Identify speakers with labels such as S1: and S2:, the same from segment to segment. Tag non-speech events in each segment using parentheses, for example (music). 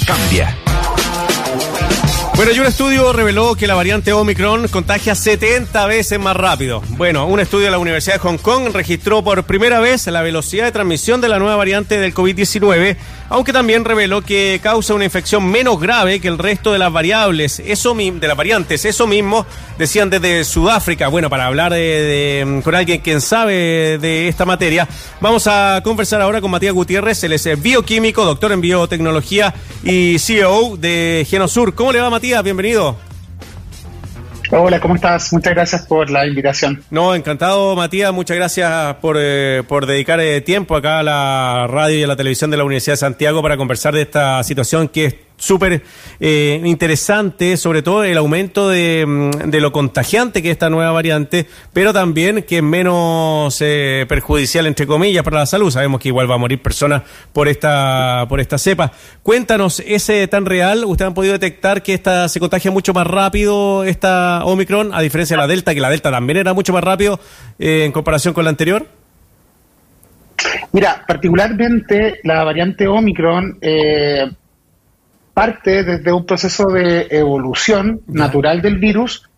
S1: cambia.
S2: Bueno, y un estudio reveló que la variante Omicron contagia 70 veces más rápido. Bueno, un estudio de la Universidad de Hong Kong registró por primera vez la velocidad de transmisión de la nueva variante del COVID-19, aunque también reveló que causa una infección menos grave que el resto de las variables, eso de las variantes. Eso mismo decían desde Sudáfrica. Bueno, para hablar de, con alguien quien sabe de esta materia, vamos a conversar ahora con Matías Gutiérrez, él es bioquímico, doctor en biotecnología y CEO de Genosur. ¿Cómo le va, Matías? bienvenido.
S3: Hola, ¿cómo estás? Muchas gracias por la invitación.
S2: No, encantado, Matías. Muchas gracias por, eh, por dedicar eh, tiempo acá a la radio y a la televisión de la Universidad de Santiago para conversar de esta situación que es súper eh, interesante, sobre todo el aumento de, mm, de, lo contagiante que es esta nueva variante, pero también que es menos eh, perjudicial, entre comillas, para la salud. Sabemos que igual va a morir personas por esta, por esta cepa. Cuéntanos, ¿ese tan real? ¿Ustedes han podido detectar que esta se contagia mucho más rápido, esta Omicron, a diferencia de la Delta, que la Delta también era mucho más rápido eh, en comparación con la anterior?
S3: Mira, particularmente la variante Omicron eh, parte desde un proceso de evolución natural del virus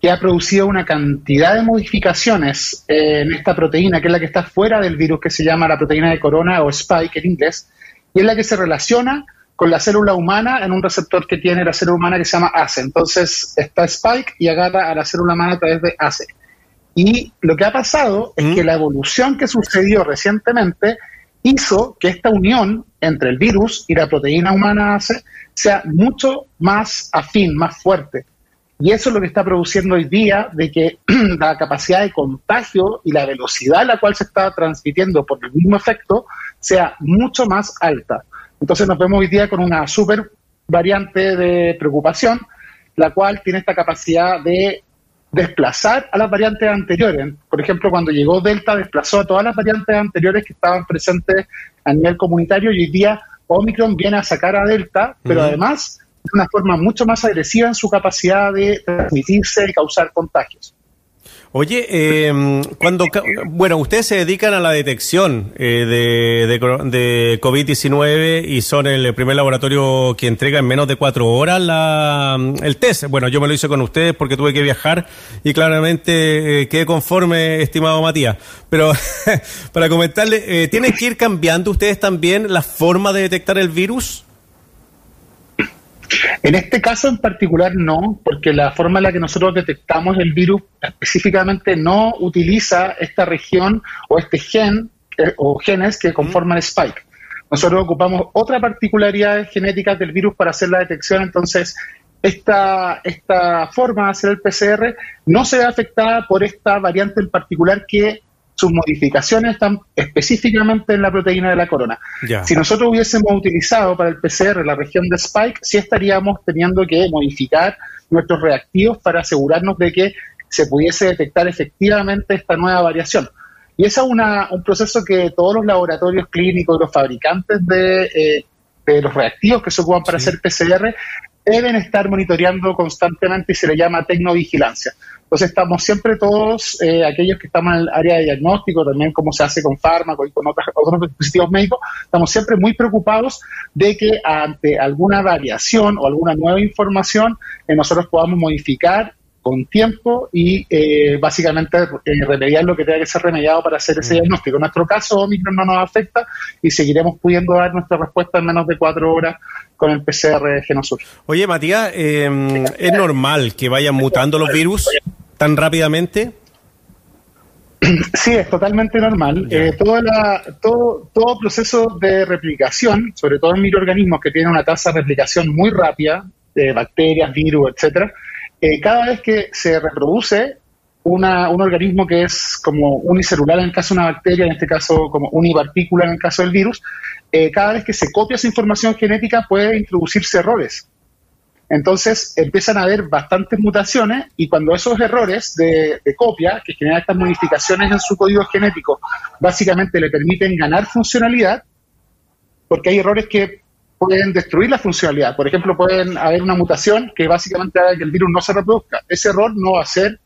S3: que ha producido una cantidad de modificaciones en esta proteína, que es la que está fuera del virus, que se llama la proteína de corona o spike en inglés, y es la que se relaciona con la célula humana en un receptor que tiene la célula humana que se llama ACE. Entonces está Spike y agarra a la célula humana a través de ACE. Y lo que ha pasado es que la evolución que sucedió recientemente hizo que esta unión entre el virus y la proteína humana sea mucho más afín, más fuerte. Y eso es lo que está produciendo hoy día de que (clears throat) la capacidad de contagio y la velocidad a la cual se está transmitiendo por el mismo efecto sea mucho más alta. Entonces nos vemos hoy día con una super variante de preocupación, la cual tiene esta capacidad de desplazar a las variantes anteriores. Por ejemplo, cuando llegó Delta, desplazó a todas las variantes anteriores que estaban presentes a nivel comunitario y hoy día Omicron viene a sacar a Delta, pero además de una forma mucho más agresiva en su capacidad de transmitirse y causar contagios.
S2: Oye, eh, cuando bueno, ustedes se dedican a la detección eh, de, de, COVID-19 y son el primer laboratorio que entrega en menos de cuatro horas la, el test. Bueno, yo me lo hice con ustedes porque tuve que viajar y claramente eh, quedé conforme, estimado Matías. Pero (laughs) para comentarle, eh, ¿tienen que ir cambiando ustedes también la forma de detectar el virus?
S3: En este caso en particular no, porque la forma en la que nosotros detectamos el virus específicamente no utiliza esta región o este gen eh, o genes que conforman spike. Nosotros ocupamos otra particularidad genética del virus para hacer la detección, entonces esta, esta forma de hacer el PCR no se ve afectada por esta variante en particular que sus modificaciones están específicamente en la proteína de la corona. Si nosotros hubiésemos utilizado para el PCR la región de Spike, sí estaríamos teniendo que modificar nuestros reactivos para asegurarnos de que se pudiese detectar efectivamente esta nueva variación. Y ese es un proceso que todos los laboratorios clínicos, los fabricantes de, eh, los reactivos que se ocupan para hacer PCR, deben estar monitoreando constantemente y se le llama tecnovigilancia. Entonces estamos siempre todos, eh, aquellos que estamos en el área de diagnóstico, también como se hace con fármacos y con otros dispositivos médicos, estamos siempre muy preocupados de que ante alguna variación o alguna nueva información eh, nosotros podamos modificar con tiempo y eh, básicamente remediar lo que tenga que ser remediado para hacer ese mm. diagnóstico. En nuestro caso, Omicron no nos afecta y seguiremos pudiendo dar nuestra respuesta en menos de cuatro horas con el PCR Genosur.
S2: Oye, Matías, ¿es normal que vayan mutando los virus? tan rápidamente?
S3: Sí, es totalmente normal. Eh, todo, todo proceso de replicación, sobre todo en microorganismos que tienen una tasa de replicación muy rápida, de bacterias, virus, etcétera, eh, cada vez que se reproduce una, un organismo que es como unicelular en el caso de una bacteria, en este caso como unipartícula en el caso del virus, eh, cada vez que se copia esa información genética puede introducirse errores. Entonces empiezan a haber bastantes mutaciones y cuando esos errores de, copia, que generan estas modificaciones en su código genético, básicamente le permiten ganar funcionalidad, porque hay errores que pueden destruir la funcionalidad. Por ejemplo, pueden haber una mutación que básicamente haga que el virus no se reproduzca. Ese error no va a ser,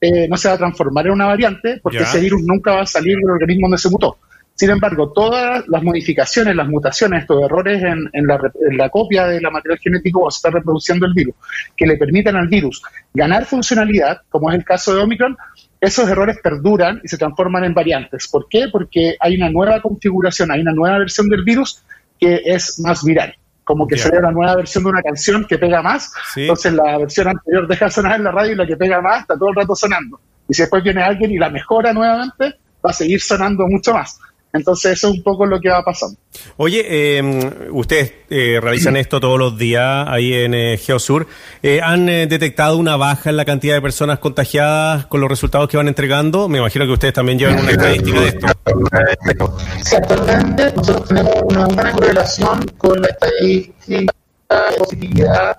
S3: eh, no se va a transformar en una variante, porque ese virus nunca va a salir del organismo donde se mutó Sin embargo, todas las modificaciones, las mutaciones, estos errores en, la, copia de la material genético o se está reproduciendo el virus, que le permitan al virus ganar funcionalidad, como es el caso de Omicron, esos errores perduran y se transforman en variantes. ¿Por qué? Porque hay una nueva configuración, hay una nueva versión del virus que es más viral. Como que sería la nueva versión de una canción que pega más. Entonces la versión anterior deja de sonar en la radio y la que pega más está todo el rato sonando. Y si después viene alguien y la mejora nuevamente, va a seguir sonando mucho más. Entonces eso es un poco lo que va pasando.
S2: Oye, eh, ustedes eh, realizan esto todos los días ahí en eh, Geosur. Eh, ¿Han detectado una baja en la cantidad de personas contagiadas con los resultados que van entregando? Me imagino que ustedes también llevan una estadística de esto.
S3: Sí, actualmente nosotros tenemos una buena correlación con la estadística de positividad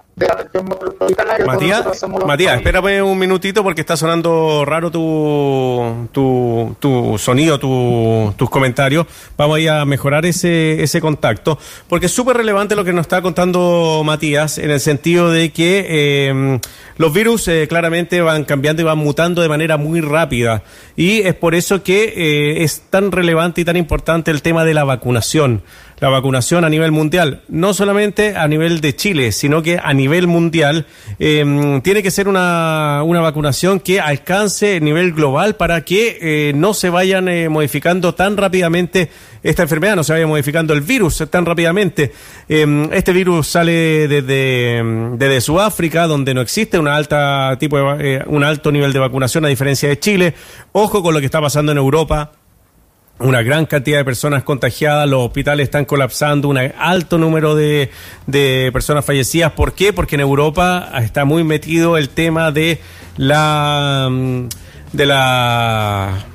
S2: Matías, Matías, espérame un minutito porque está sonando raro tu, tu, tu sonido, tu, tus comentarios. Vamos a, mejorar ese, ese contacto porque es súper relevante lo que nos está contando Matías en el sentido de que eh, los virus eh, claramente van cambiando y van mutando de manera muy rápida y es por eso que eh, es tan relevante y tan importante el tema de la vacunación la vacunación a nivel mundial, no solamente a nivel de Chile, sino que a nivel mundial em, tiene que ser una, una, vacunación que alcance el nivel global para que eh, no se vayan eh, modificando tan rápidamente esta enfermedad, no se vaya modificando el virus tan rápidamente. Em, este virus sale desde, desde Sudáfrica, donde no existe una alta tipo de, eh, un alto nivel de vacunación a diferencia de Chile. Ojo con lo que está pasando en Europa una gran cantidad de personas contagiadas, los hospitales están colapsando, un alto número de, de, personas fallecidas. ¿Por qué? Porque en Europa está muy metido el tema de la mm, de la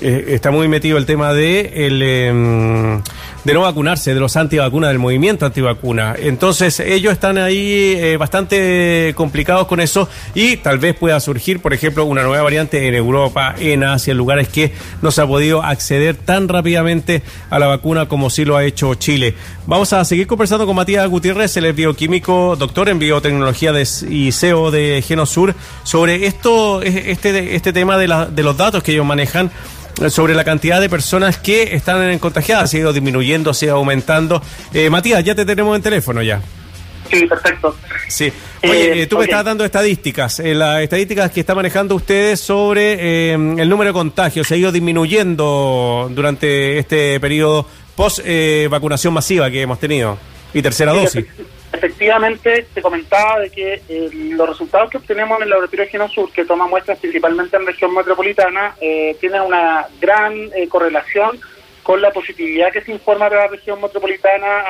S2: eh, está muy metido el tema de el em, de no vacunarse, de los antivacunas, del movimiento antivacuna. Entonces, ellos están ahí eh, bastante complicados con eso y tal vez pueda surgir, por ejemplo, una nueva variante en Europa, en Asia, en lugares que no se ha podido acceder tan rápidamente a la vacuna como sí lo ha hecho Chile. Vamos a seguir conversando con Matías Gutiérrez, el bioquímico, doctor en biotecnología de, y CEO de Genosur, sobre esto, este, este tema de, los datos que ellos manejan sobre la cantidad de personas que están contagiadas. Ha ido disminuyendo, ha ido aumentando. Eh, Matías, ya te tenemos en teléfono ya.
S3: Sí, perfecto.
S2: Sí. Oye, eh, tú me estás dando estadísticas, eh, las estadísticas que están manejando ustedes sobre el número de contagios. Se ha ido disminuyendo durante este periodo post vacunación masiva que hemos tenido y tercera dosis
S1: efectivamente te comentaba de que eh, los resultados que obtenemos en el laboratorio Genosur, que toma muestras principalmente en región metropolitana, eh, tienen una gran eh, correlación con la positividad que se informa de la región metropolitana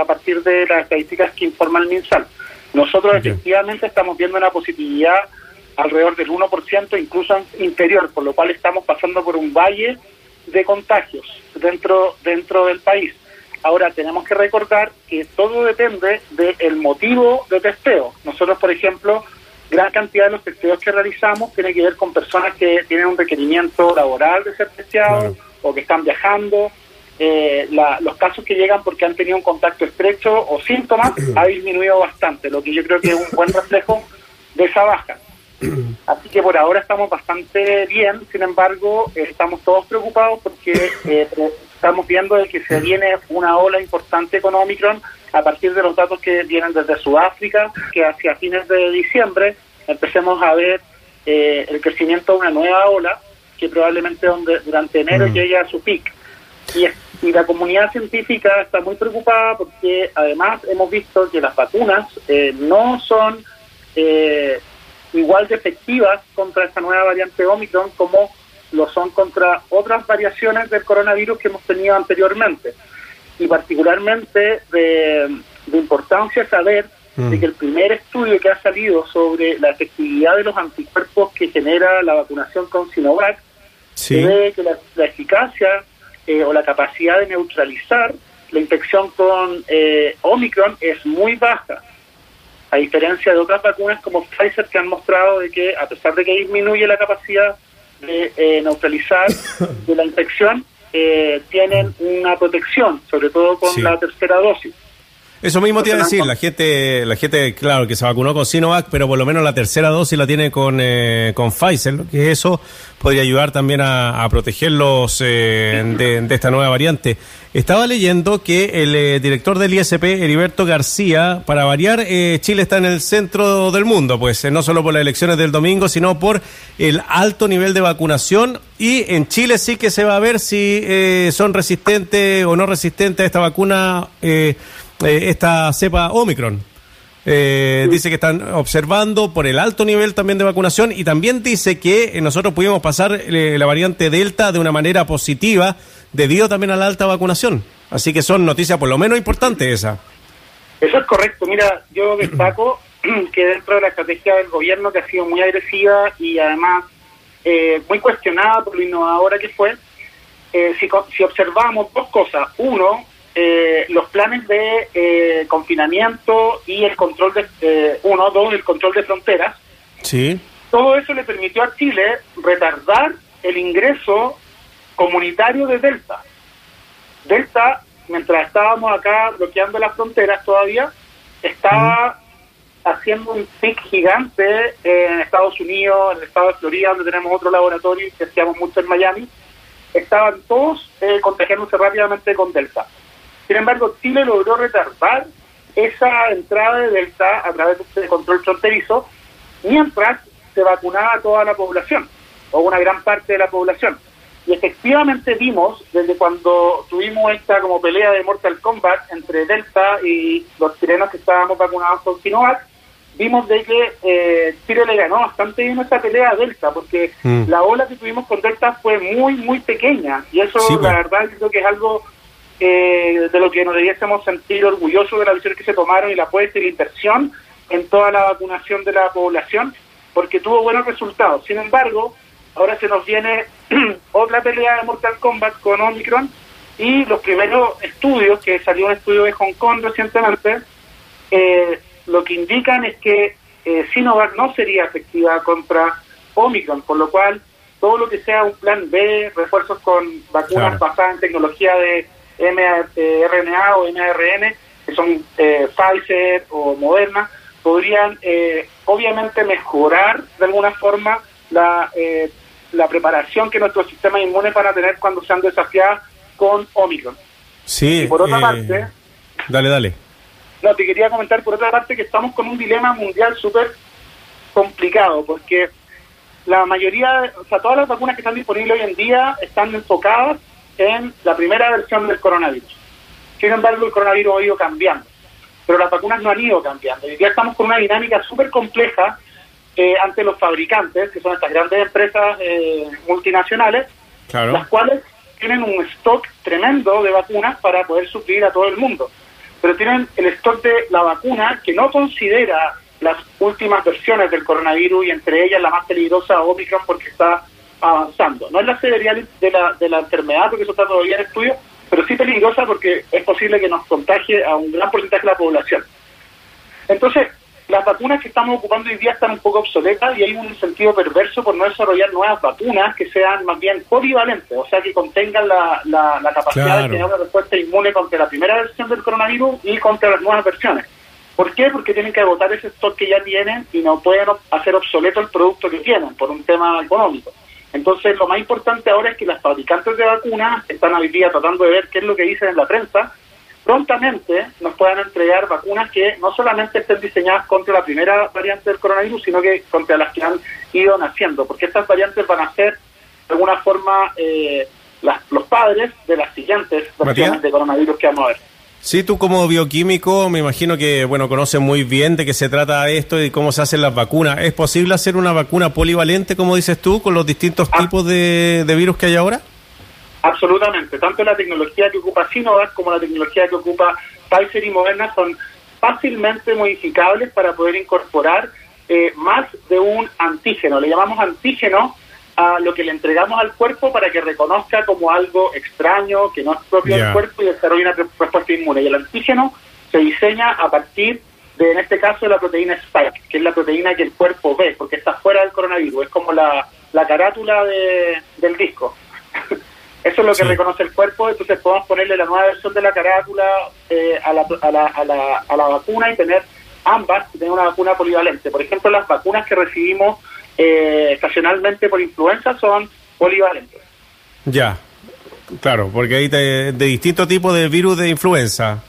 S1: a, partir de las estadísticas que informa el MinSal. Nosotros efectivamente estamos viendo una positividad alrededor del 1%, incluso inferior, por lo cual estamos pasando por un valle de contagios dentro, dentro del país. Ahora, tenemos que recordar que todo depende del motivo de testeo. Nosotros, por ejemplo, gran cantidad de los testeos que realizamos tiene que ver con personas que tienen un requerimiento laboral de ser testeados o que están viajando. Eh, los casos que llegan porque han tenido un contacto estrecho o síntomas (clears throat) ha disminuido bastante, lo que yo creo que es un buen reflejo de esa baja. (clears throat) Así que por ahora estamos bastante bien, sin embargo, estamos todos preocupados porque eh, estamos viendo que se viene una ola importante con Omicron a partir de los datos que vienen desde Sudáfrica, que hacia fines de diciembre empecemos a ver eh, el crecimiento de una nueva ola que probablemente donde, durante enero mm. llegue a su pic. Y, y, la comunidad científica está muy preocupada porque además hemos visto que las vacunas eh, no son eh, igual de efectivas contra esta nueva variante Omicron como lo son contra otras variaciones del coronavirus que hemos tenido anteriormente. Y particularmente de, importancia saber mm. de que el primer estudio que ha salido sobre la efectividad de los anticuerpos que genera la vacunación con Sinovac ve que la, eficacia eh, o la capacidad de neutralizar la infección con eh, Omicron es muy baja a diferencia de otras vacunas como Pfizer que han mostrado de que a pesar de que disminuye la capacidad de eh, neutralizar (laughs) de la infección eh, tienen una protección, sobre todo con la tercera dosis.
S2: Eso mismo te iba a decir, la gente, la gente, claro, que se vacunó con Sinovac, pero por lo menos la tercera dosis la tiene con, eh, con Pfizer, que eso podría ayudar también a, protegerlos eh, de, esta nueva variante. Estaba leyendo que el eh, director del ISP, Heriberto García, para variar, Chile está en el centro del mundo, pues no solo por las elecciones del domingo, sino por el alto nivel de vacunación. Y en Chile sí que se va a ver si son resistentes o no resistentes a esta vacuna. Eh, eh, esta cepa Omicron. Eh, dice que están observando por el alto nivel también de vacunación y también dice que eh, nosotros pudimos pasar la variante Delta de una manera positiva debido también a la alta vacunación. Así que son noticias por lo menos importantes esa.
S1: Eso es correcto. Mira, yo destaco (clears throat) que dentro de la estrategia del gobierno que ha sido muy agresiva y además muy cuestionada por lo innovadora que fue, si, si observamos dos cosas. Uno, eh, los planes de eh, confinamiento y el control de, eh, uno, dos, el control de fronteras.
S2: Sí.
S1: Todo eso le permitió a Chile retardar el ingreso comunitario de Delta. Delta, mientras estábamos acá bloqueando las fronteras todavía, estaba haciendo un pic gigante en Estados Unidos, en el estado de Florida, donde tenemos otro laboratorio que hacíamos mucho en Miami. Estaban todos contagiándose rápidamente con Delta. Sin embargo, Chile logró retardar esa entrada de Delta a través de este control fronterizo, mientras se vacunaba a toda la población, o una gran parte de la población. Y efectivamente vimos, desde cuando tuvimos esta como pelea de Mortal Kombat entre Delta y los chilenos que estábamos vacunados con Sinovac, vimos de que eh, Chile le ganó bastante bien esta pelea a Delta, porque mm. la ola que tuvimos con Delta fue muy, muy pequeña. Y eso, la pues. verdad, creo que es algo eh, de lo que nos debiésemos sentir orgullosos de la visión que se tomaron y la apuesta y la inversión en toda la vacunación de la población, porque tuvo buenos resultados. Sin embargo, ahora se nos viene (clears throat) otra pelea de Mortal Kombat con Omicron y los primeros estudios, que salió un estudio de Hong Kong recientemente, eh, lo que indican es que eh, Sinovac no sería efectiva contra Omicron, por lo cual todo lo que sea un plan B, refuerzos con vacunas basadas en tecnología de mRNA o mRN, que son eh, Pfizer o Moderna, podrían eh, obviamente mejorar de alguna forma la, eh, la preparación que nuestros sistemas inmunes van a tener cuando sean desafiados con Omicron.
S2: Sí.
S1: Y por otra parte...
S2: Dale, dale.
S1: No, te quería comentar por otra parte que estamos con un dilema mundial súper complicado, porque la mayoría, o sea, todas las vacunas que están disponibles hoy en día están enfocadas en la primera versión del coronavirus. Sin embargo, el coronavirus ha ido cambiando, pero las vacunas no han ido cambiando. Y ya estamos con una dinámica súper compleja eh, ante los fabricantes, que son estas grandes empresas eh, multinacionales, las cuales tienen un stock tremendo de vacunas para poder suplir a todo el mundo. Pero tienen el stock de la vacuna que no considera las últimas versiones del coronavirus y entre ellas la más peligrosa Omicron porque está avanzando. No es la severidad de la, de la enfermedad, porque eso está todavía en estudio, pero sí peligrosa porque es posible que nos contagie a un gran porcentaje de la población. Entonces, las vacunas que estamos ocupando hoy día están un poco obsoletas y hay un sentido perverso por no desarrollar nuevas vacunas que sean más bien polivalentes, o sea, que contengan la, la, capacidad de tener una respuesta inmune contra la primera versión del coronavirus y contra las nuevas versiones. ¿Por qué? Porque tienen que agotar ese stock que ya tienen y no pueden hacer obsoleto el producto que tienen por un tema económico. Entonces, lo más importante ahora es que las fabricantes de vacunas están hoy día tratando de ver qué es lo que dicen en la prensa, prontamente nos puedan entregar vacunas que no solamente estén diseñadas contra la primera variante del coronavirus, sino que contra las que han ido naciendo, porque estas variantes van a ser, de alguna forma, eh, los padres de las siguientes versiones de coronavirus que vamos a ver.
S2: Sí, tú como bioquímico me imagino que, bueno, conoces muy bien de qué se trata esto y cómo se hacen las vacunas. ¿Es posible hacer una vacuna polivalente, como dices tú, con los distintos ah. tipos de, virus que hay ahora?
S1: Absolutamente. Tanto la tecnología que ocupa Sinovac como la tecnología que ocupa Pfizer y Moderna son fácilmente modificables para poder incorporar eh, más de un antígeno. Le llamamos antígeno a lo que le entregamos al cuerpo para que reconozca como algo extraño, que no es propio del cuerpo y desarrolle una respuesta inmune. Y el antígeno se diseña a partir de, en este caso, la proteína Spike, que es la proteína que el cuerpo ve, porque está fuera del coronavirus, es como la, la carátula de, del disco. (laughs) Eso es lo que reconoce el cuerpo, entonces podemos ponerle la nueva versión de la carátula eh, a, la, a, la, a, la, a la vacuna y tener ambas, tener una vacuna polivalente. Por ejemplo, las vacunas que recibimos eh, estacionalmente por influenza son polivalentes.
S2: Ya, claro, porque hay de, distintos tipos de virus de influenza.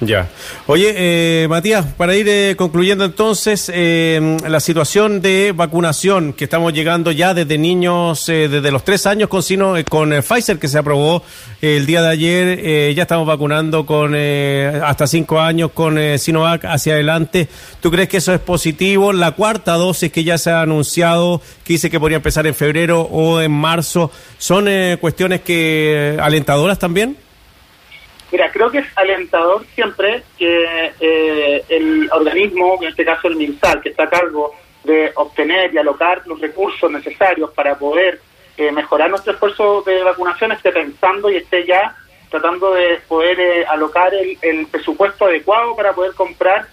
S2: Ya. Oye, eh, Matías, para ir eh, concluyendo entonces, eh, la situación de vacunación que estamos llegando ya desde niños, desde los tres años con, sino, con Pfizer que se aprobó el día de ayer, ya estamos vacunando con hasta cinco años con Sinovac hacia adelante. ¿Tú crees que eso es positivo? La cuarta dosis que ya se ha anunciado, que dice que podría empezar en febrero o en marzo, ¿son cuestiones que alentadoras también?
S1: Mira, creo que es alentador siempre que eh, el organismo, en este caso el MINSAL, que está a cargo de obtener y alocar los recursos necesarios para poder eh, mejorar nuestro esfuerzo de vacunación, esté pensando y esté ya tratando de poder eh, alocar el, presupuesto adecuado para poder comprar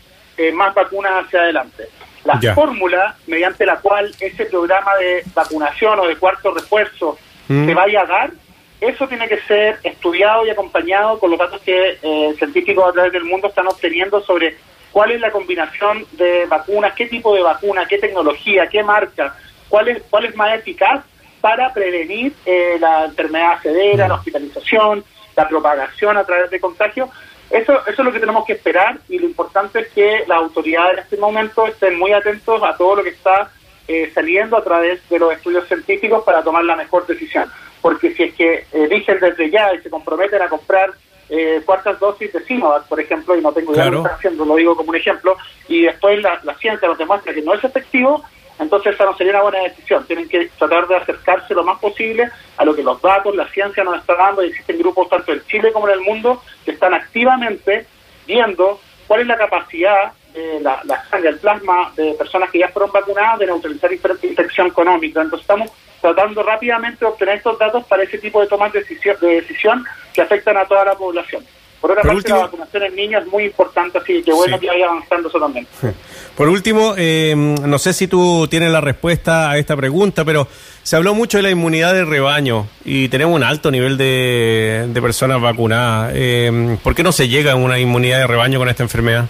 S1: más vacunas hacia adelante. La fórmula mediante la cual ese programa de vacunación o de cuarto refuerzo mm. se vaya a dar eso tiene que ser estudiado y acompañado con los datos que eh, científicos a través del mundo están obteniendo sobre cuál es la combinación de vacunas, qué tipo de vacuna, qué tecnología, qué marca, cuál es, cuál es más eficaz para prevenir eh, la enfermedad severa, la hospitalización, la propagación a través de contagio. Eso, eso es lo que tenemos que esperar y lo importante es que las autoridades en este momento estén muy atentos a todo lo que está eh, saliendo a través de los estudios científicos para tomar la mejor decisión porque si es que eh, dicen desde ya y se comprometen a comprar eh, cuartas dosis de Sinovac, por ejemplo, y no tengo idea de lo que están haciendo, lo digo como un ejemplo, y después la, ciencia nos demuestra que no es efectivo, entonces esa no sería una buena decisión. Tienen que tratar de acercarse lo más posible a lo que los datos, la ciencia nos está dando, y existen grupos tanto en Chile como en el mundo que están activamente viendo cuál es la capacidad de la, la sangre, el plasma de personas que ya fueron vacunadas de neutralizar infección económica. Entonces estamos tratando rápidamente de obtener estos datos para ese tipo de tomas de decisión, de decisión que afectan a toda la población. Por otra parte, la vacunación en niños es muy importante, así que bueno que vaya avanzando eso también. (laughs)
S2: Por último, eh, no sé si tú tienes la respuesta a esta pregunta, pero se habló mucho de la inmunidad de rebaño y tenemos un alto nivel de, personas vacunadas. Eh, ¿Por qué no se llega a una inmunidad de rebaño con esta enfermedad?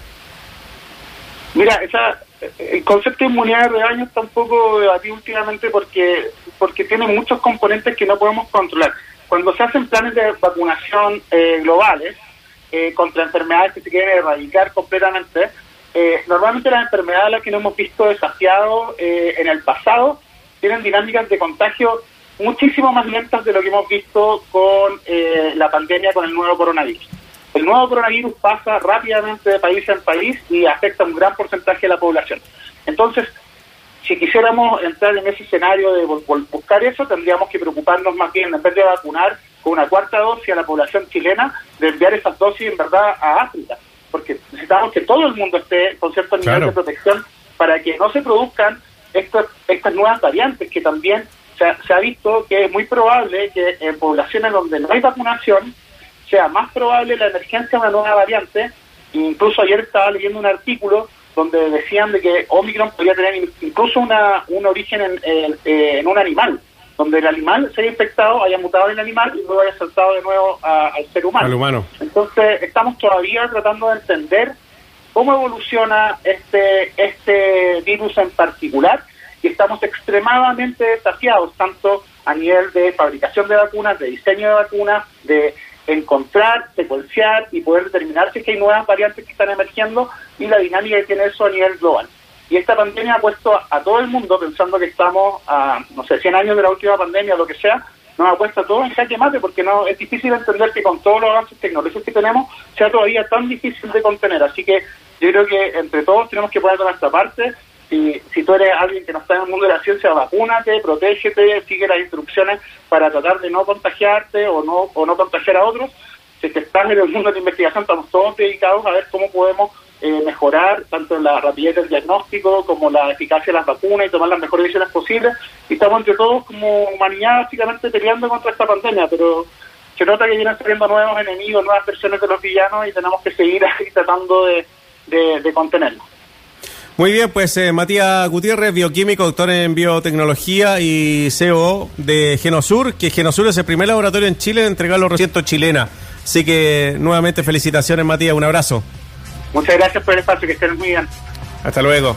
S1: Mira, esa, el concepto de inmunidad de rebaño está un poco últimamente porque, porque tiene muchos componentes que no podemos controlar. Cuando se hacen planes de vacunación eh, globales eh, contra enfermedades que se quieren erradicar completamente, eh, normalmente las enfermedades a las que no hemos visto desafiados en el pasado tienen dinámicas de contagio muchísimo más lentas de lo que hemos visto con la pandemia con el nuevo coronavirus. El nuevo coronavirus pasa rápidamente de país en país y afecta a un gran porcentaje de la población. Entonces, si quisiéramos entrar en ese escenario de buscar eso, tendríamos que preocuparnos más bien, en vez de vacunar con una cuarta dosis a la población chilena, de enviar esas dosis en verdad a África, porque necesitamos que todo el mundo esté con cierto nivel de protección para que no se produzcan estas, estas nuevas variantes, que también se se ha visto que es muy probable que en poblaciones donde no hay vacunación, sea más probable la emergencia de una nueva variante. Incluso ayer estaba leyendo un artículo donde decían de que Omicron podría tener incluso una, un origen en, en, un animal, donde el animal se haya infectado, haya mutado en el animal y luego haya saltado de nuevo al ser humano.
S2: Al humano.
S1: Entonces estamos todavía tratando de entender cómo evoluciona este, este virus en particular y estamos extremadamente desafiados, tanto a nivel de fabricación de vacunas, de diseño de vacunas, de encontrar, secuenciar y poder determinar si es que hay nuevas variantes que están emergiendo y la dinámica que tiene eso a nivel global. Y esta pandemia ha puesto a, todo el mundo, pensando que estamos a, no sé, 100 años de la última pandemia o lo que sea, nos ha puesto a todos en jaque mate porque no es difícil entender que con todos los avances tecnológicos que tenemos sea todavía tan difícil de contener. Así que yo creo que entre todos tenemos que poner de nuestra parte si, si tú eres alguien que no está en el mundo de la ciencia, vacúnate, protégete, sigue las instrucciones para tratar de no contagiarte o no, o no contagiar a otros. Si te estás en el mundo de la investigación, estamos todos dedicados a ver cómo podemos eh, mejorar tanto la rapidez del diagnóstico como la eficacia de las vacunas y tomar las mejores decisiones posibles. Y estamos entre todos como humanidad básicamente peleando contra esta pandemia, pero se nota que vienen saliendo nuevos enemigos, nuevas versiones de los villanos y tenemos que seguir ahí tratando de, de, de contenerlos.
S2: Muy bien, pues eh, Matías Gutiérrez, bioquímico, doctor en biotecnología y CEO de Genosur, que Genosur es el primer laboratorio en Chile en entregar los recientes chilena. Así que nuevamente felicitaciones Matías, un abrazo.
S1: Muchas gracias por el espacio, que estén muy bien.
S2: Hasta luego.